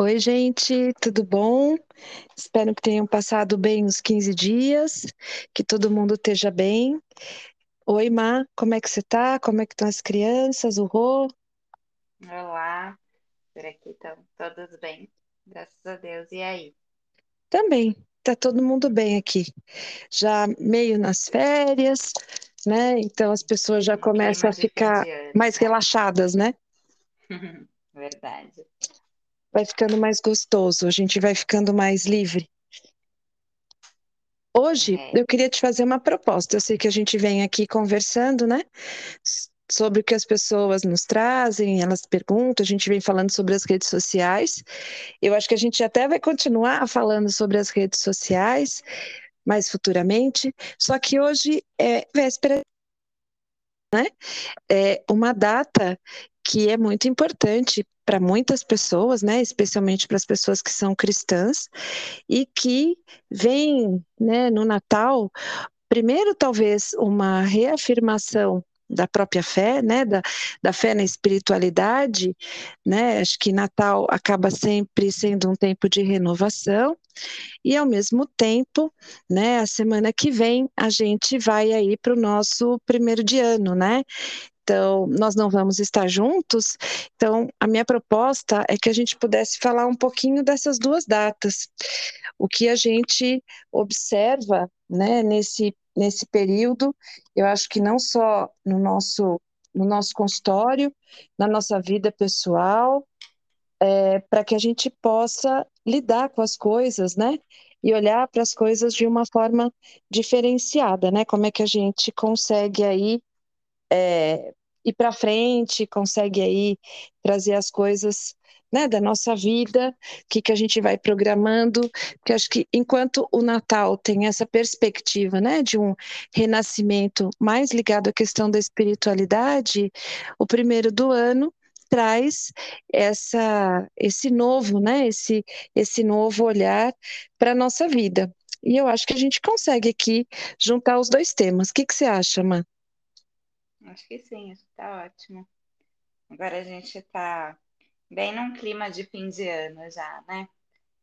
Oi, gente, tudo bom? Espero que tenham passado bem os 15 dias, que todo mundo esteja bem. Oi, Má, como é que você tá? Como é que estão as crianças, o Rô? Olá, por aqui estão todos bem, graças a Deus. E aí? Também, tá todo mundo bem aqui. Já meio nas férias, né? Então as pessoas já começam a ficar mais né? relaxadas, né? Verdade. Vai ficando mais gostoso, a gente vai ficando mais livre. Hoje É, eu queria te fazer uma proposta. Eu sei que a gente vem aqui conversando, né, sobre o que as pessoas nos trazem, elas perguntam, a gente vem falando sobre as redes sociais. Eu acho que a gente até vai continuar falando sobre as redes sociais mais futuramente, só que hoje é véspera, é uma data que é muito importante para muitas pessoas, né, especialmente para as pessoas que são cristãs e que vem, né, no Natal. Primeiro, talvez, uma reafirmação da própria fé, né, da, da fé na espiritualidade, né, acho que Natal acaba sempre sendo um tempo de renovação, e ao mesmo tempo, né, a semana que vem a gente vai aí para o nosso primeiro de ano, né, então, nós não vamos estar juntos, então a minha proposta é que a gente pudesse falar um pouquinho dessas duas datas. O que a gente observa, né, nesse, nesse período, eu acho que não só no nosso, no nosso consultório, na nossa vida pessoal, é, para que a gente possa lidar com as coisas, né? E olhar para as coisas de uma forma diferenciada, né? Como é que a gente consegue aí é, ir para frente, consegue aí trazer as coisas né, da nossa vida, o que, que a gente vai programando, porque acho que enquanto o Natal tem essa perspectiva né, de um renascimento mais ligado à questão da espiritualidade, o primeiro do ano traz essa esse novo, né, esse esse novo olhar para a nossa vida. E eu acho que a gente consegue aqui juntar os dois temas. O que, que você acha, Má? acho que sim, acho que tá ótimo. Agora a gente tá bem num clima de fim de ano já, né?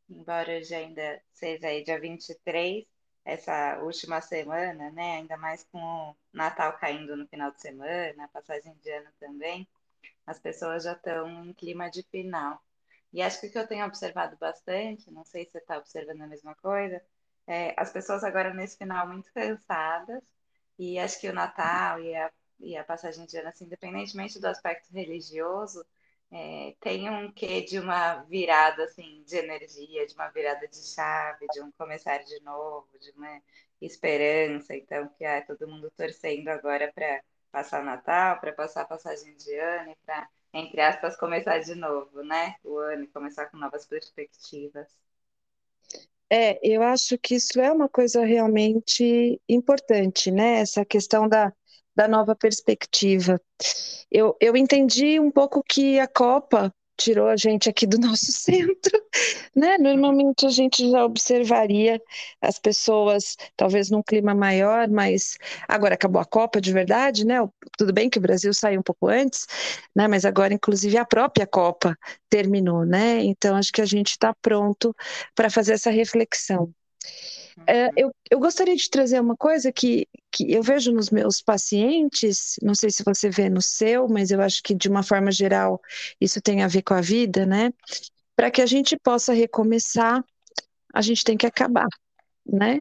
Embora hoje ainda seja aí dia 23, essa última semana, né? Ainda mais com o Natal caindo no final de semana, a passagem de ano também. as pessoas já estão em clima de final. E acho que o que eu tenho observado bastante, não sei se você está observando a mesma coisa, é as pessoas agora nesse final muito cansadas, e acho que o Natal e a, e a passagem de ano, assim, independentemente do aspecto religioso, é, tem um quê de uma virada assim de energia, de uma virada de chave, de um começar de novo, de uma esperança, então que é todo mundo torcendo agora para passar Natal, para passar a passagem de ano e para, entre aspas, começar de novo, né? O ano e começar com novas perspectivas. É, eu acho que isso é uma coisa realmente importante, né? Essa questão da, da nova perspectiva. Eu, eu entendi um pouco que a Copa tirou a gente aqui do nosso centro, né? Normalmente a gente já observaria as pessoas, talvez num clima maior, mas agora acabou a Copa de verdade, né? Tudo bem que o Brasil saiu um pouco antes, né? Mas agora, inclusive, a própria Copa terminou, né? Então acho que a gente está pronto para fazer essa reflexão. É, eu, eu gostaria de trazer uma coisa que, que eu vejo nos meus pacientes, não sei se você vê no seu, mas eu acho que de uma forma geral isso tem a ver com a vida, né? Para que a gente possa recomeçar, a gente tem que acabar, né?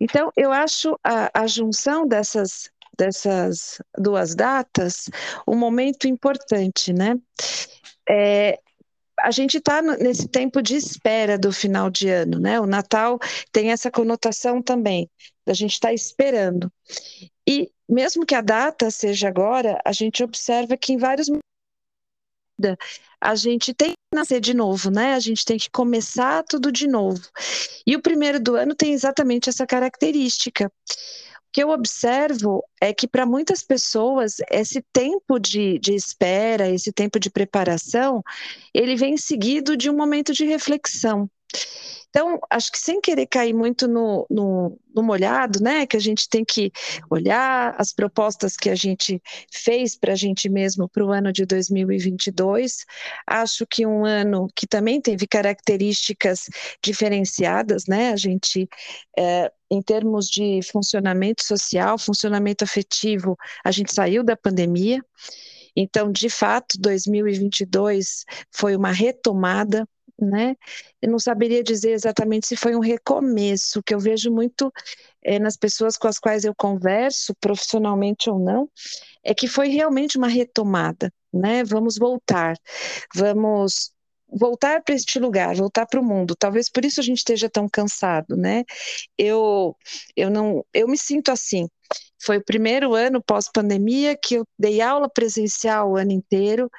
Então, eu acho a, a junção dessas, dessas duas datas um momento importante, né? É, a gente está nesse tempo de espera do final de ano, né? O Natal tem essa conotação também, da gente estar tá esperando. E mesmo que a data seja agora, a gente observa que em vários a gente tem que nascer de novo, né? A gente tem que começar tudo de novo. E o primeiro do ano tem exatamente essa característica. O que eu observo é que para muitas pessoas esse tempo de, de espera, esse tempo de preparação, ele vem seguido de um momento de reflexão. Então, acho que sem querer cair muito no, no, no, molhado, né? Que a gente tem que olhar as propostas que a gente fez para a gente mesmo para o ano de 2022. Acho que um ano que também teve características diferenciadas, né? A gente. É, em termos de funcionamento social, funcionamento afetivo, a gente saiu da pandemia. Então, de fato, 2022 foi uma retomada né? Eu não saberia dizer exatamente se foi um recomeço, que eu vejo muito é, nas pessoas com as quais eu converso, profissionalmente ou não, é que foi realmente uma retomada, né? Vamos voltar, vamos voltar para este lugar, voltar para o mundo. Talvez por isso a gente esteja tão cansado, né? Eu, eu não, eu me sinto assim. Foi o primeiro ano pós-pandemia que eu dei aula presencial o ano inteiro,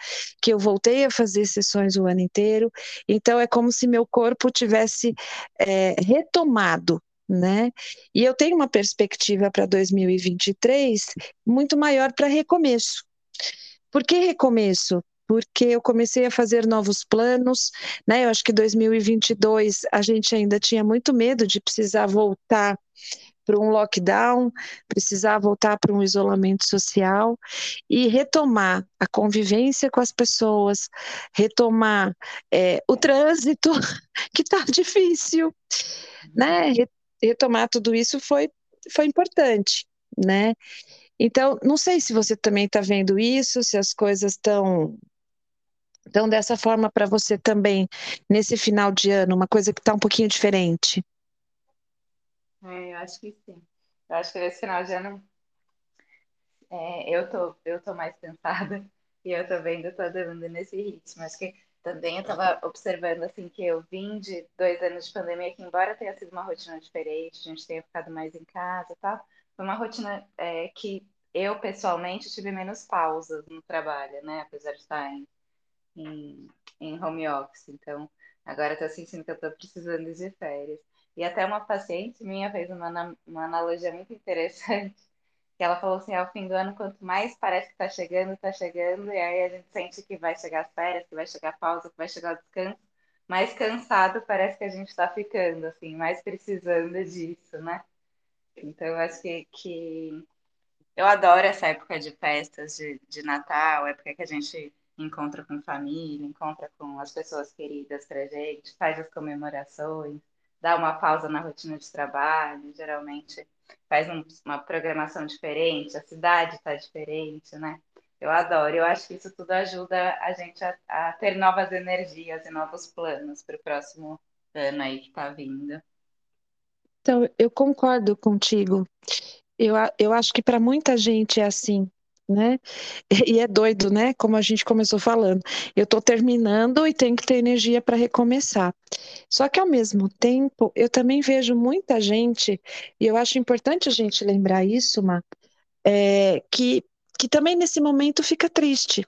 que eu voltei a fazer sessões o ano inteiro. Então é como se meu corpo tivesse é, retomado né? E eu tenho uma perspectiva para 2023 muito maior para recomeço. Por que recomeço? Porque eu comecei a fazer novos planos, né? Eu acho que 2022 a gente ainda tinha muito medo de precisar voltar para um lockdown, precisar voltar para um isolamento social e retomar a convivência com as pessoas, retomar é, o trânsito, que está difícil, né? Retomar tudo isso foi, foi importante, né? Então, não sei se você também está vendo isso, se as coisas estão então, dessa forma para você também, nesse final de ano, uma coisa que está um pouquinho diferente. É, eu acho que sim. Eu acho que nesse final de ano é, eu tô, eu tô mais cansada e eu tô vendo todo mundo nesse ritmo. Acho que também eu tava observando assim que eu vim de dois anos de pandemia que embora tenha sido uma rotina diferente, a gente tenha ficado mais em casa e tal, foi uma rotina é, que eu pessoalmente tive menos pausas no trabalho, né? Apesar de estar em, em, em home office. Então, agora eu tô sentindo que eu tô precisando de férias. E até uma paciente minha fez uma, uma analogia muito interessante, que ela falou assim, ao fim do ano, quanto mais parece que está chegando, está chegando, e aí a gente sente que vai chegar as férias, que vai chegar a pausa, que vai chegar o descanso, mais cansado parece que a gente está ficando, assim, mais precisando disso, né? Então, eu acho que, que eu adoro essa época de festas, de, de Natal, época que a gente encontra com família, encontra com as pessoas queridas pra gente, faz as comemorações dá uma pausa na rotina de trabalho, geralmente faz um, uma programação diferente, a cidade está diferente, né? Eu adoro, eu acho que isso tudo ajuda a gente a, a ter novas energias e novos planos para o próximo ano aí que está vindo. Então, eu concordo contigo. Eu, eu acho que para muita gente é assim né? E é doido, né? Como a gente começou falando. Eu estou terminando e tenho que ter energia para recomeçar. Só que ao mesmo tempo, eu também vejo muita gente, e eu acho importante a gente lembrar isso, Ma, é, que, que também nesse momento fica triste.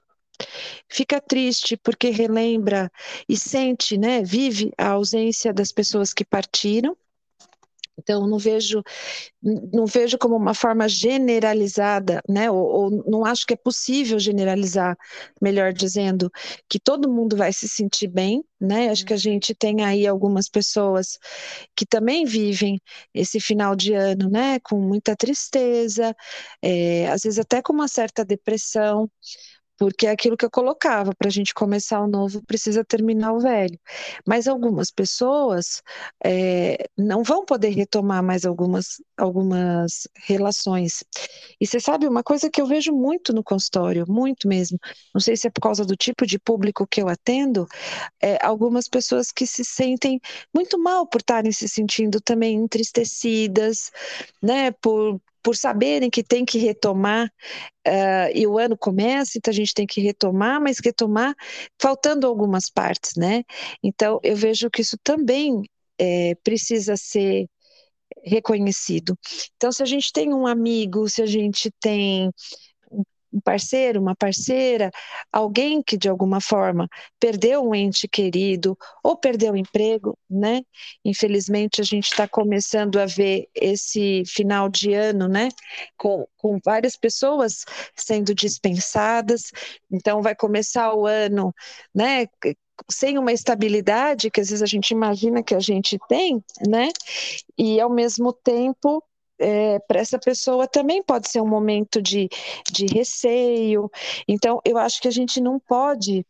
Fica triste porque relembra e sente, né? Vive a ausência das pessoas que partiram então, não vejo, não vejo como uma forma generalizada, né? Ou, ou, não acho que é possível generalizar, melhor dizendo, que todo mundo vai se sentir bem, né? Acho que a uhum. gente tem aí algumas pessoas que também vivem esse final de ano, né? Com muita tristeza, é, às vezes até com uma certa depressão porque é aquilo que eu colocava, para a gente começar o novo precisa terminar o velho. Mas algumas pessoas é, não vão poder retomar mais algumas, algumas relações. E você sabe, uma coisa que eu vejo muito no consultório, muito mesmo, não sei se é por causa do tipo de público que eu atendo, é, algumas pessoas que se sentem muito mal por estarem se sentindo também entristecidas, né, por, por saberem que tem que retomar, uh, e o ano começa, então a gente tem que retomar, mas retomar faltando algumas partes, né? Então, eu vejo que isso também é, precisa ser reconhecido. Então, se a gente tem um amigo, se a gente tem um parceiro, uma parceira, alguém que de alguma forma perdeu um ente querido ou perdeu o emprego, né? Infelizmente a gente está começando a ver esse final de ano, né? Com, com várias pessoas sendo dispensadas, então vai começar o ano, né? sem uma estabilidade que às vezes a gente imagina que a gente tem, né? E ao mesmo tempo é, para essa pessoa também pode ser um momento de, de receio. Então, eu acho que a gente não pode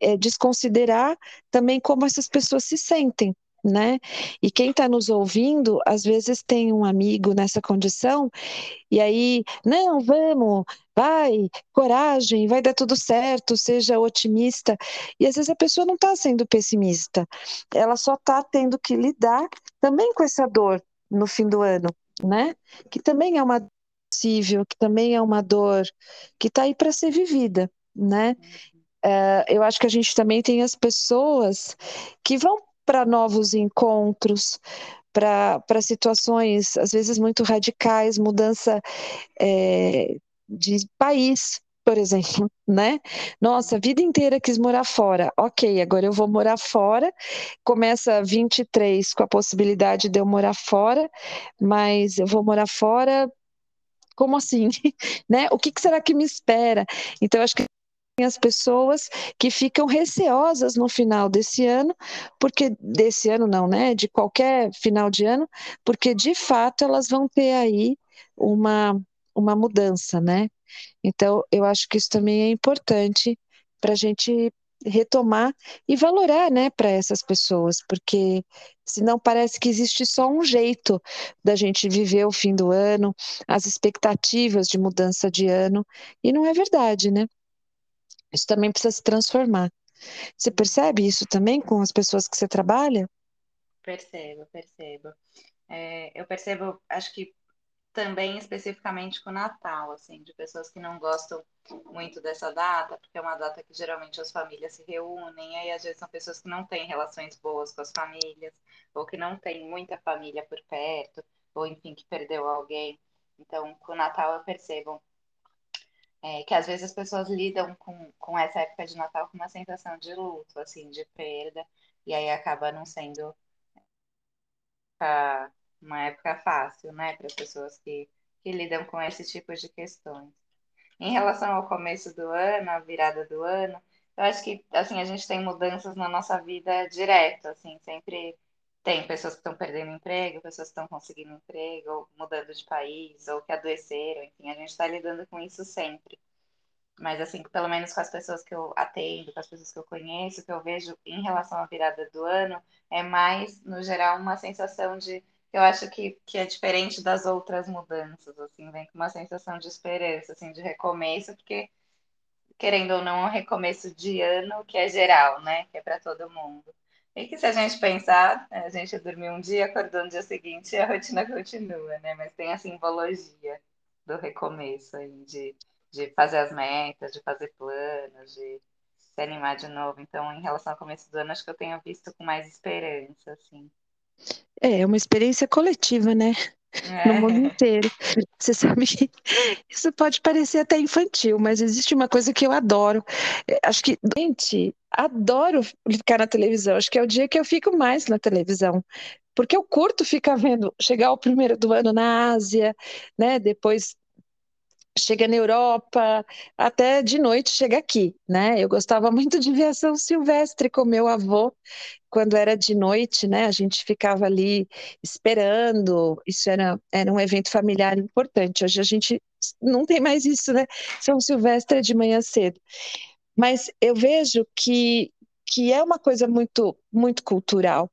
é, desconsiderar também como essas pessoas se sentem. Né? E quem está nos ouvindo, às vezes tem um amigo nessa condição, e aí, não, vamos, vai, coragem, vai dar tudo certo, seja otimista. E às vezes a pessoa não está sendo pessimista, ela só está tendo que lidar também com essa dor no fim do ano né? Que também é uma possível, que também é uma dor que está aí para ser vivida, né? É, eu acho que a gente também tem as pessoas que vão para novos encontros, para situações às vezes muito radicais, mudança é, de país, por exemplo, né? Nossa, a vida inteira quis morar fora. Ok, agora eu vou morar fora. Começa 23 com a possibilidade de eu morar fora, mas eu vou morar fora. Como assim? né? O que, que será que me espera? Então, acho que as pessoas que ficam receosas no final desse ano, porque desse ano não, né? De qualquer final de ano, porque de fato elas vão ter aí uma, uma mudança, né? Então, eu acho que isso também é importante para a gente retomar e valorar, né, para essas pessoas, porque senão parece que existe só um jeito da gente viver o fim do ano, as expectativas de mudança de ano, e não é verdade, né? Isso também precisa se transformar. Você percebe isso também com as pessoas que você trabalha? Percebo, percebo. É, eu percebo, acho que também especificamente com o Natal, assim, de pessoas que não gostam muito dessa data, porque é uma data que geralmente as famílias se reúnem, aí às vezes são pessoas que não têm relações boas com as famílias, ou que não têm muita família por perto, ou enfim, que perdeu alguém. Então, com o Natal eu percebo é, que às vezes as pessoas lidam com, com essa época de Natal com uma sensação de luto, assim, de perda, e aí acaba não sendo uma época fácil, né, para as pessoas que, que lidam com esse tipo de questões. Em relação ao começo do ano, a virada do ano, eu acho que assim a gente tem mudanças na nossa vida direto, assim, sempre tem pessoas que estão perdendo emprego, pessoas que estão conseguindo emprego, ou mudando de país, ou que adoeceram, enfim, a gente está lidando com isso sempre. Mas, assim, pelo menos com as pessoas que eu atendo, com as pessoas que eu conheço, que eu vejo em relação à virada do ano, é mais, no geral, uma sensação de eu acho que, que é diferente das outras mudanças, assim, vem com uma sensação de esperança, assim, de recomeço, porque, querendo ou não, é um recomeço de ano que é geral, né, que é para todo mundo. E que se a gente pensar, a gente dormiu um dia, acordou no dia seguinte e a rotina continua, né, mas tem a simbologia do recomeço aí, de, de fazer as metas, de fazer planos, de se animar de novo. Então, em relação ao começo do ano, acho que eu tenho visto com mais esperança, assim. É, é uma experiência coletiva, né? É. No mundo inteiro. Você sabe que isso pode parecer até infantil, mas existe uma coisa que eu adoro. É, acho que, gente, adoro ficar na televisão. Acho que é o dia que eu fico mais na televisão. Porque eu curto ficar vendo chegar o primeiro do ano na Ásia, né? Depois chega na Europa, até de noite chega aqui, né? Eu gostava muito de ver a São Silvestre com meu avô, quando era de noite, né? A gente ficava ali esperando, isso era, era um evento familiar importante. Hoje a gente não tem mais isso, né? São Silvestre é de manhã cedo. Mas eu vejo que que é uma coisa muito, muito cultural,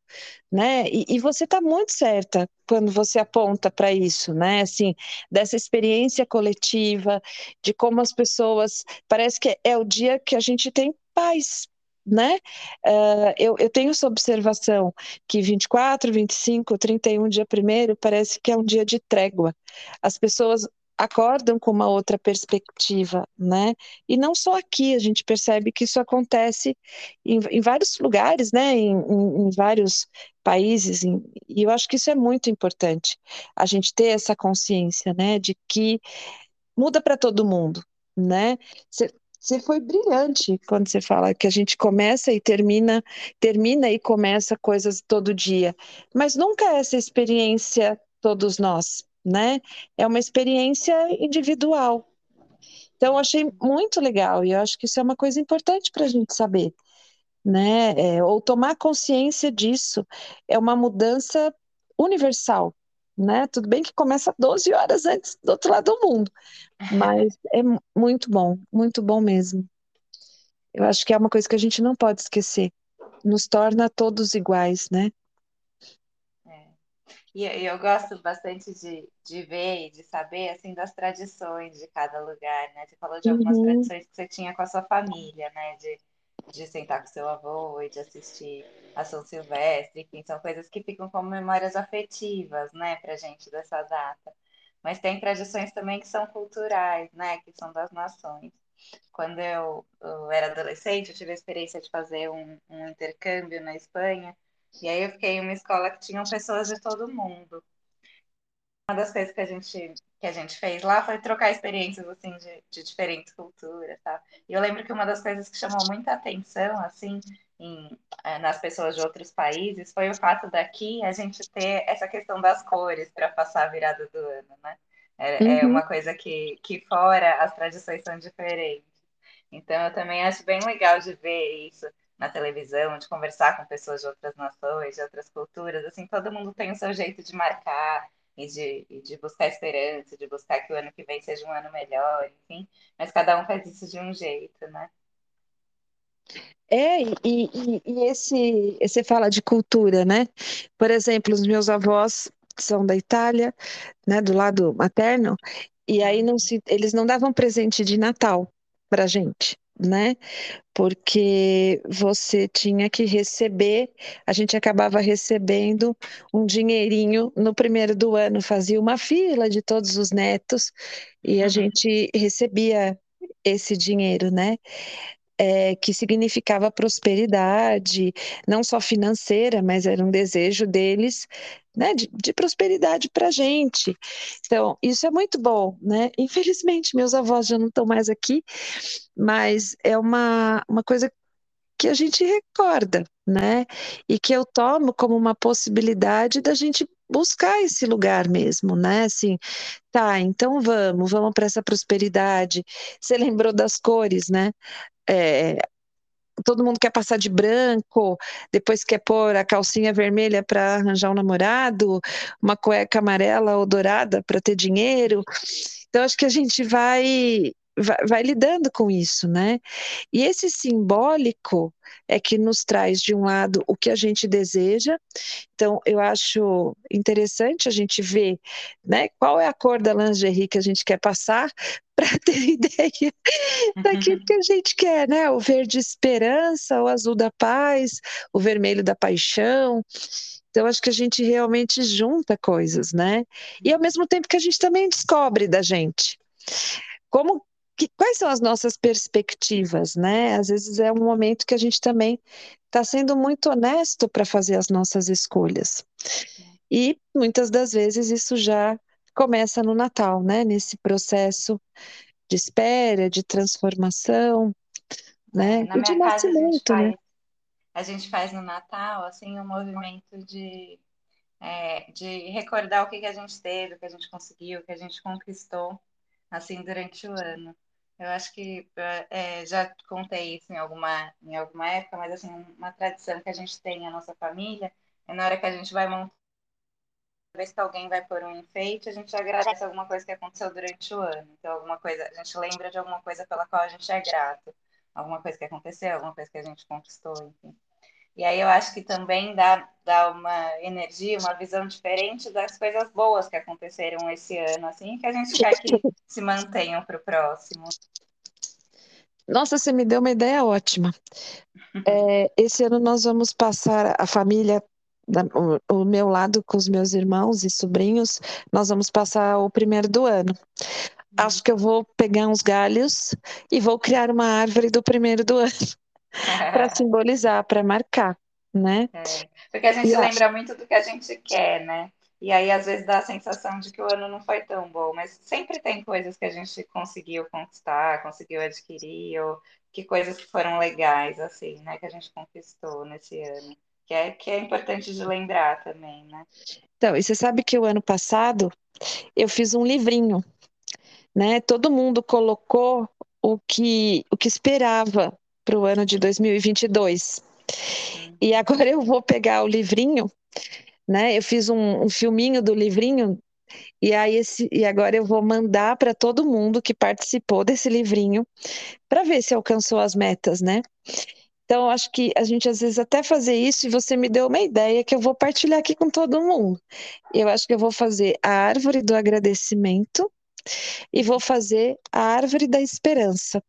né? E, e você está muito certa quando você aponta para isso, né? Assim, dessa experiência coletiva, de como as pessoas. Parece que é o dia que a gente tem paz, né? Uh, eu, eu, tenho essa observação que 24, 25, 31, dia primeiro, parece que é um dia de trégua. As pessoas acordam com uma outra perspectiva, né? E não só aqui, a gente percebe que isso acontece em, em vários lugares, né? Em, em, em vários países, e eu acho que isso é muito importante, a gente ter essa consciência, né? De que muda para todo mundo, né? Você foi brilhante quando você fala que a gente começa e termina, termina e começa coisas todo dia, mas nunca é essa experiência todos nós, né? É uma experiência individual. Então, eu achei muito legal e eu acho que isso é uma coisa importante para a gente saber. né? É, ou tomar consciência disso é uma mudança universal, né? Tudo bem que começa 12 horas antes do outro lado do mundo, mas é muito bom, muito bom mesmo. Eu acho que é uma coisa que a gente não pode esquecer. Nos torna todos iguais, né? E, eu gosto bastante de, de ver e de saber, assim, das tradições de cada lugar, né? Você falou de algumas Uhum. tradições que você tinha com a sua família, né? De, de sentar com seu avô e de assistir a São Silvestre, enfim, são coisas que ficam como memórias afetivas, né, pra gente dessa data. Mas tem tradições também que são culturais, né? Que são das nações. Quando eu, eu era adolescente, eu tive a experiência de fazer um, um intercâmbio na Espanha, e aí eu fiquei em uma escola que tinham pessoas de todo mundo. Uma das coisas que a gente, que a gente fez lá foi trocar experiências assim de, de diferentes culturas, tá? E eu lembro que uma das coisas que chamou muita atenção assim em, eh, nas pessoas de outros países foi o fato daqui a gente ter essa questão das cores para passar a virada do ano, né? É, é Uhum. uma coisa que, que fora as tradições são diferentes. Então, eu também acho bem legal de ver isso na televisão, de conversar com pessoas de outras nações, de outras culturas. Assim, todo mundo tem o seu jeito de marcar e de, e de buscar esperança, de buscar que o ano que vem seja um ano melhor, enfim. Mas cada um faz isso de um jeito, né? É, e, e, e esse, você fala de cultura, né? Por exemplo, os meus avós são da Itália, né, do lado materno, e aí não se, eles não davam presente de Natal para gente, né? Porque você tinha que receber, a gente acabava recebendo um dinheirinho no primeiro do ano, fazia uma fila de todos os netos e a gente recebia esse dinheiro, né? É, que significava prosperidade, não só financeira, mas era um desejo deles, né, de, de prosperidade para a gente. Então, isso é muito bom, né? Infelizmente, meus avós já não estão mais aqui, mas é uma, uma coisa que a gente recorda, né? E que eu tomo como uma possibilidade da gente buscar esse lugar mesmo, né? Assim, tá, então vamos, vamos para essa prosperidade. Você lembrou das cores, né? É, todo mundo quer passar de branco, depois quer pôr a calcinha vermelha para arranjar um namorado, uma cueca amarela ou dourada para ter dinheiro. Então, acho que a gente vai, vai, vai lidando com isso, né? E esse simbólico é que nos traz, de um lado, o que a gente deseja. Então, eu acho interessante a gente ver né, qual é a cor da lingerie que a gente quer passar, para ter ideia daquilo que a gente quer, né? O verde esperança, o azul da paz, o vermelho da paixão. Então, acho que a gente realmente junta coisas, né? E ao mesmo tempo que a gente também descobre da gente. Como que, quais são as nossas perspectivas, né? Às vezes é um momento que a gente também está sendo muito honesto para fazer as nossas escolhas. E muitas das vezes isso já começa no Natal, né? Nesse processo de espera, de transformação, É, né? na E de casa a gente nascimento, né? faz, a gente faz no Natal assim um movimento de é, de recordar o que que a gente teve, o que a gente conseguiu, o que a gente conquistou, assim, durante o ano. Eu acho que é, já contei isso em alguma, em alguma época, mas assim, uma tradição que a gente tem na nossa família é na hora que a gente vai montar, vez que alguém vai pôr um enfeite, a gente agradece alguma coisa que aconteceu durante o ano. Então, alguma coisa, a gente lembra de alguma coisa pela qual a gente é grato. Alguma coisa que aconteceu, alguma coisa que a gente conquistou, enfim. E aí eu acho que também dá, dá uma energia, uma visão diferente das coisas boas que aconteceram esse ano, assim, que a gente quer que se mantenham para o próximo. Nossa, você me deu uma ideia ótima. É, esse ano nós vamos passar a família, o, o meu lado com os meus irmãos e sobrinhos, nós vamos passar o primeiro do ano. Acho que eu vou pegar uns galhos e vou criar uma árvore do primeiro do ano para simbolizar, para marcar, né? É, porque a E gente acho lembra muito do que a gente quer, né? E aí, às vezes, dá a sensação de que o ano não foi tão bom, mas sempre tem coisas que a gente conseguiu conquistar, conseguiu adquirir, ou que coisas que foram legais, assim, né? Que a gente conquistou nesse ano. Que é, que é importante de lembrar também, né? Então, e você sabe que o ano passado eu fiz um livrinho, né? Todo mundo colocou o que, o que esperava para o ano de 2022. E agora eu vou pegar o livrinho, né? Eu fiz um, um filminho do livrinho e aí esse, e agora eu vou mandar para todo mundo que participou desse livrinho para ver se alcançou as metas, né? Então, acho que a gente às vezes até fazer isso, e você me deu uma ideia que eu vou partilhar aqui com todo mundo. Eu acho que eu vou fazer a árvore do agradecimento e vou fazer a árvore da esperança.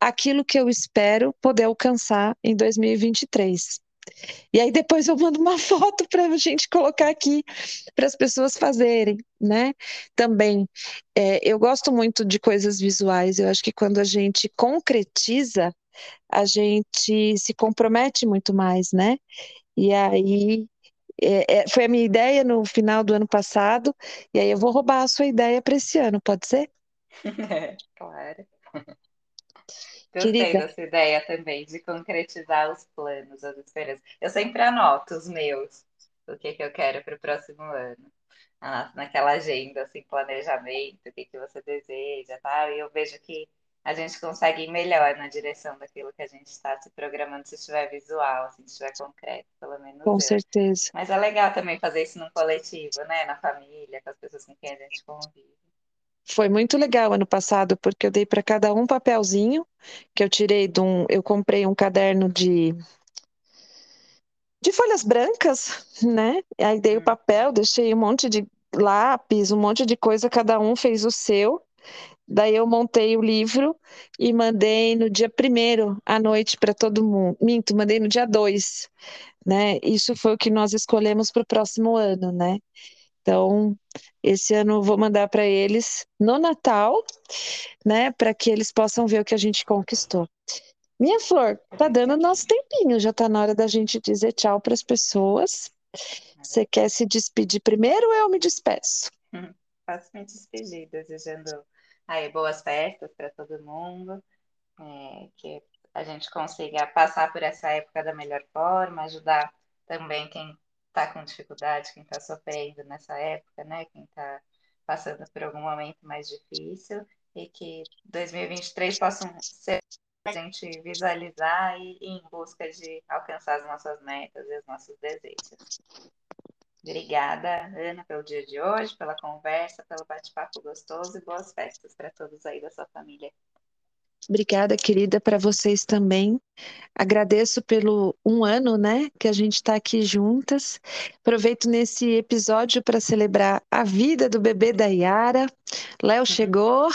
Aquilo que eu espero poder alcançar em 2023. E aí depois eu mando uma foto para a gente colocar aqui para as pessoas fazerem, né? Também é, eu gosto muito de coisas visuais. Eu acho que quando a gente concretiza a gente se compromete muito mais, né? E aí é, é, foi a minha ideia no final do ano passado, e aí eu vou roubar a sua ideia para esse ano, pode ser? É, claro. Gostei dessa ideia também de concretizar os planos, as esperanças. Eu sempre anoto os meus, o que, que eu quero para o próximo ano. naquela agenda, assim, planejamento, o que, que você deseja, tá? E eu vejo que a gente consegue ir melhor na direção daquilo que a gente está se programando, se estiver visual, assim, se estiver concreto, pelo menos. Com eu. certeza. Mas é legal também fazer isso num coletivo, né? Na família, com as pessoas com quem a gente convive. Foi muito legal ano passado, porque eu dei para cada um papelzinho que eu tirei de um. Eu comprei um caderno de de folhas brancas, né? Aí dei o hum. papel, deixei um monte de lápis, um monte de coisa, cada um fez o seu. Daí eu montei o livro e mandei no dia primeiro à noite para todo mundo. Minto, mandei no dia dois, né? Isso foi o que nós escolhemos para o próximo ano, né? Então, esse ano vou mandar para eles no Natal, né? Para que eles possam ver o que a gente conquistou. Minha flor, tá dando nosso tempinho, já tá na hora da gente dizer tchau para as pessoas. Você quer se despedir primeiro ou eu me despeço? Faço minha despedida, desejando aí boas festas para todo mundo, é, que a gente consiga passar por essa época da melhor forma, ajudar também quem está com dificuldade, quem está sofrendo nessa época, né? Quem está passando por algum momento mais difícil e que 2023 possa ser a gente visualizar e ir em busca de alcançar as nossas metas e os nossos desejos. Obrigada, Ana, pelo dia de hoje, pela conversa, pelo bate-papo gostoso e boas festas para todos aí da sua família. Obrigada, querida, para vocês também. Agradeço pelo um ano, né, que a gente está aqui juntas. Aproveito nesse episódio para celebrar a vida do bebê da Yara. Léo uhum. chegou,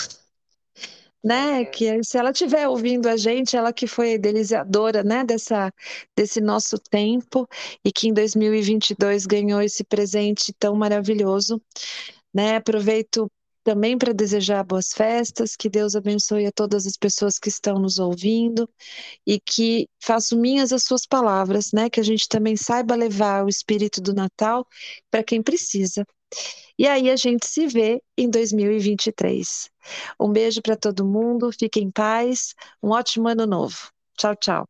né? Que se ela estiver ouvindo a gente, ela que foi idealizadora, né, dessa desse nosso tempo e que em 2022 ganhou esse presente tão maravilhoso, né? Aproveito também para desejar boas festas, que Deus abençoe a todas as pessoas que estão nos ouvindo e que faço minhas as suas palavras, né? Que a gente também saiba levar o espírito do Natal para quem precisa. E aí a gente se vê em 2023. Um beijo para todo mundo, fiquem em paz, um ótimo ano novo. Tchau, tchau.